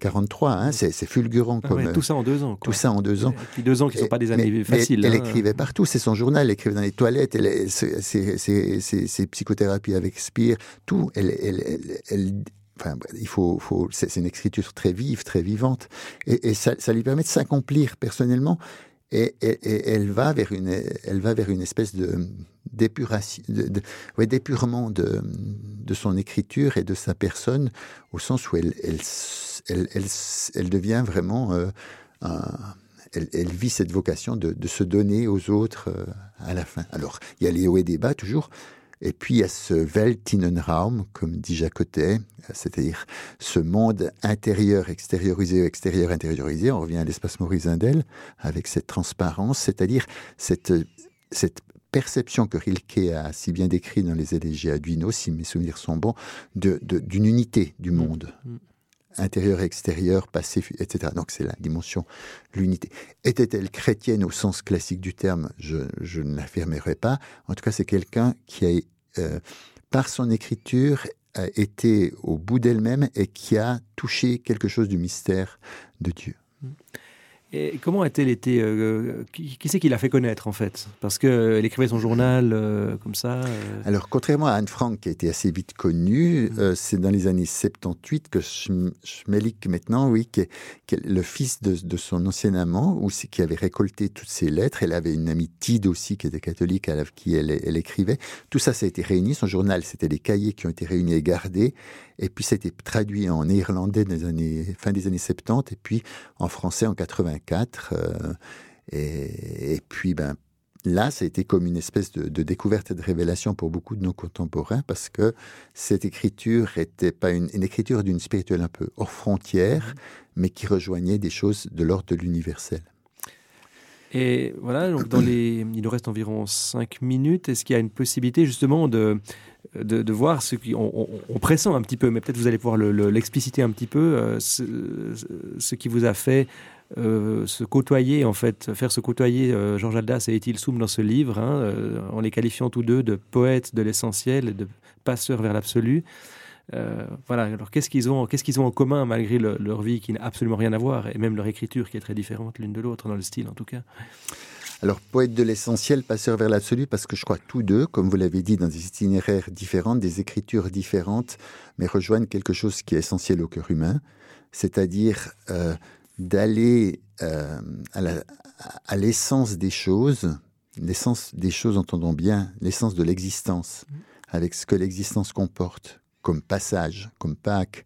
43. Hein, c'est fulgurant. Ah comme, ouais, tout ça en deux ans. Quoi. Tout ça en deux ans. Et puis deux ans qui ne sont pas des années mais, faciles. Mais, hein. Elle écrivait partout, c'est son journal, elle écrivait dans les toilettes, ses psychothérapies avec Spire, tout. Il faut, c'est une écriture très vive, très vivante, et, ça, lui permet de s'accomplir personnellement. Et, elle va vers une, elle va vers une espèce de d'épuration, d'épurement de, de son écriture et de sa personne, au sens où elle, elle, elle, elle, devient vraiment euh, elle, vit cette vocation de, de, se donner aux autres euh, à la fin. Alors, il y a les hauts et des bas toujours, et puis il y a ce Weltinnenraum, comme dit Jacotet, c'est-à-dire ce monde intérieur extériorisé, extérieur intériorisé. On revient à l'espace Maurice Indel avec cette transparence, c'est-à-dire cette, cette perception que Rilke a si bien décrit dans les élégies à Duino, si mes souvenirs sont bons, d'une de, d'une unité du mm. monde. Mm. Intérieur, extérieur, passé, etc. Donc c'est la dimension, l'unité. Était-elle chrétienne au sens classique du terme? Je, je ne l'affirmerai pas. En tout cas, c'est quelqu'un qui a, euh, par son écriture, a été au bout d'elle-même et qui a touché quelque chose du mystère de Dieu. Mm. Et comment a-t-elle été euh, Qui, c'est qui l'a fait connaître en fait? Parce qu'elle écrivait son journal euh, comme ça. Euh. Alors, contrairement à Anne Frank, qui a été assez vite connue, mm. c'est dans les années 78 que Schmelik, maintenant, oui, qui est, le fils de, son ancien amant, ou qui avait récolté toutes ses lettres. Elle avait une amie Tide aussi, qui était catholique, à qui elle, elle écrivait. Tout ça, ça a été réuni. Son journal, c'était des cahiers qui ont été réunis et gardés. Et puis, c'était traduit en néerlandais des années, fin des années 70, et puis en français en 84. Euh, et, puis, ben, là, ça a été comme une espèce de, découverte et de révélation pour beaucoup de nos contemporains, parce que cette écriture n'était pas une, écriture d'une spirituelle un peu hors frontière, mmh. mais qui rejoignait des choses de l'ordre de l'universel. Et voilà, donc dans les, il nous reste environ cinq minutes. Est-ce qu'il y a une possibilité justement de, de, voir ce qui, on, pressent un petit peu, mais peut-être vous allez pouvoir l'expliciter un petit peu, euh, ce, qui vous a fait euh, se côtoyer, en fait, faire se côtoyer euh, Georges Aldas et Étil Soum dans ce livre, hein, en les qualifiant tous deux de poètes de l'essentiel de passeurs vers l'absolu. voilà, alors qu'est-ce qu'ils ont, qu'est-ce qu'ils ont en commun malgré leur vie qui n'a absolument rien à voir, et même leur écriture qui est très différente l'une de l'autre, dans le style en tout cas? Alors, poète de l'essentiel, passeur vers l'absolu, parce que je crois tous deux, comme vous l'avez dit, dans des itinéraires différents, des écritures différentes, mais rejoignent quelque chose qui est essentiel au cœur humain, c'est-à-dire euh, d'aller euh, à l'essence des choses, l'essence des choses, entendons bien, l'essence de l'existence, avec ce que l'existence comporte, comme passage, comme Pâques,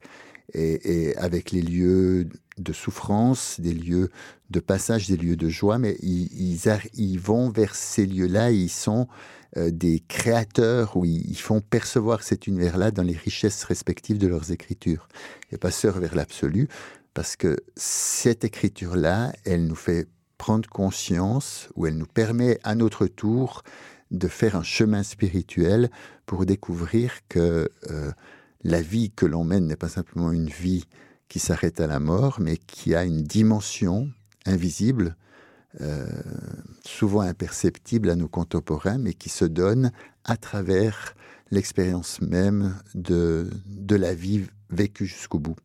et, avec les lieux de souffrance, des lieux de passage, des lieux de joie, mais ils, vont vers ces lieux-là, ils sont euh, des créateurs où ils, font percevoir cet univers-là dans les richesses respectives de leurs écritures. Et passeur vers l'absolu, parce que cette écriture-là, elle nous fait prendre conscience, ou elle nous permet à notre tour de faire un chemin spirituel pour découvrir que... Euh, la vie que l'on mène n'est pas simplement une vie qui s'arrête à la mort, mais qui a une dimension invisible, euh, souvent imperceptible à nos contemporains, mais qui se donne à travers l'expérience même de, de la vie vécue jusqu'au bout.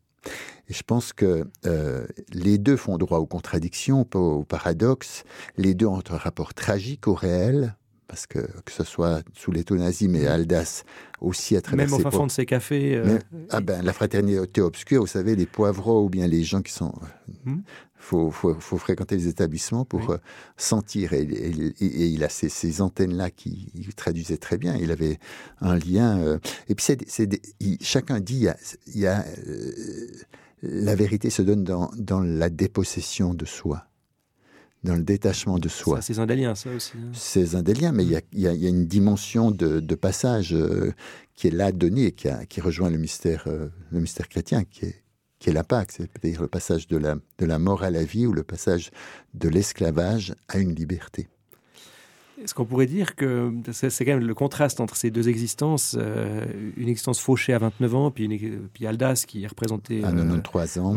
Et je pense que euh, les deux font droit aux contradictions, aux paradoxes. Les deux ont un rapport tragique au réel, parce que que ce soit sous les nazis, mais Aldas aussi à travers Même au fin fond de ses cafés. Euh, ah ben, la fraternité obscure, vous savez, les poivreaux ou bien les gens qui sont... Il hmm. faut, faut, faut, fréquenter les établissements pour euh, sentir. Et, il a ces, ces antennes-là qui traduisaient très bien. Il avait un lien. Euh, et puis, c'est, chacun dit, il y a, la vérité se donne dans, dans la dépossession de soi dans le détachement de soi. C'est indélien, ça aussi. Hein. C'est indélien, mais il y, a, une dimension de, passage euh, qui est là donnée et qui, qui rejoint le mystère, euh, le mystère chrétien, qui est, qui est la Pâque, c'est-à-dire le passage de la, de la mort à la vie ou le passage de l'esclavage à une liberté. Est-ce qu'on pourrait dire que c'est quand même le contraste entre ces deux existences, euh, une existence fauchée à 29 ans, puis, une, puis Aldas qui est représenté à 93 ans.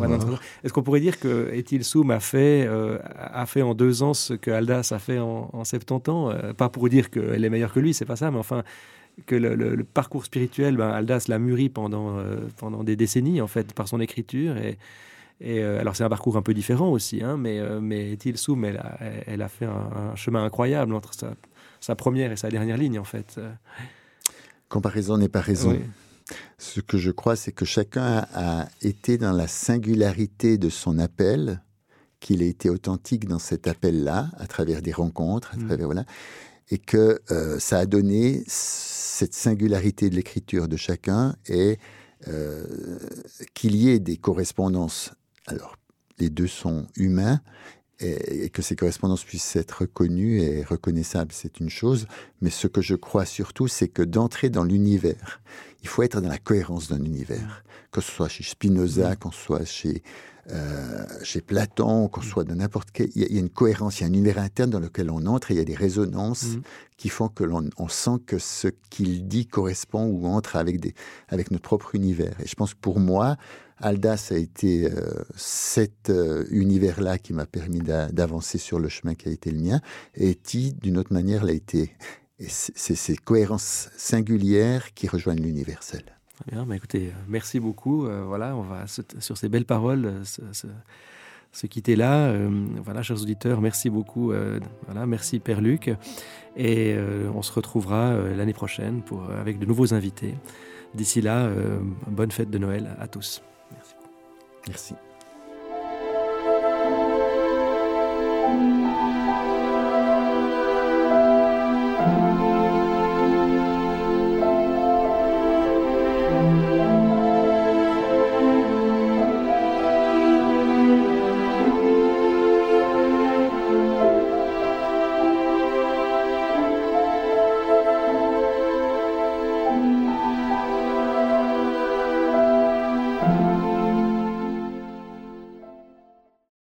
Est-ce qu'on pourrait dire que Etil Soum a fait, euh, a fait en deux ans ce que Aldas a fait en, 70 ans euh, Pas pour dire qu'elle est meilleure que lui, c'est pas ça, mais enfin que le, parcours spirituel, ben, Aldas l'a mûri pendant, pendant des décennies en fait par son écriture et et euh, alors c'est un parcours un peu différent aussi, hein, mais, euh, mais elle a, elle a fait un, chemin incroyable entre sa, sa, première et sa dernière ligne en fait. Comparaison n'est pas raison. Ce que je crois, c'est que chacun a été dans la singularité de son appel, qu'il a été authentique dans cet appel-là, à travers des rencontres, à mm. travers voilà, et que euh, ça a donné cette singularité de l'écriture de chacun et qu'il y ait des correspondances alors, les deux sont humains et, que ces correspondances puissent être reconnues et reconnaissables, c'est une chose. Mais ce que je crois surtout, c'est que d'entrer dans l'univers, il faut être dans la cohérence d'un univers, que ce soit chez Spinoza, qu'on soit chez euh, chez Platon, qu'on soit de n'importe quel, il y, a une cohérence, il y a un univers interne dans lequel on entre et il y a des résonances mm. qui font que l'on on sent que ce qu'il dit correspond ou entre avec, des, avec notre propre univers. Et je pense que pour moi, Aldas a été euh, cet euh, univers-là qui m'a permis d'avancer sur le chemin qui a été le mien. Et Ti, d'une autre manière, l'a été. C'est ces cohérences singulières qui rejoignent l'universel. Bah écoutez, euh, merci beaucoup. Voilà, on va sur ces belles paroles se, quitter là. voilà, chers auditeurs, merci beaucoup. voilà, merci Père Luc. Et on se retrouvera l'année prochaine avec de nouveaux invités. D'ici là, bonne fête de Noël à tous. Merci.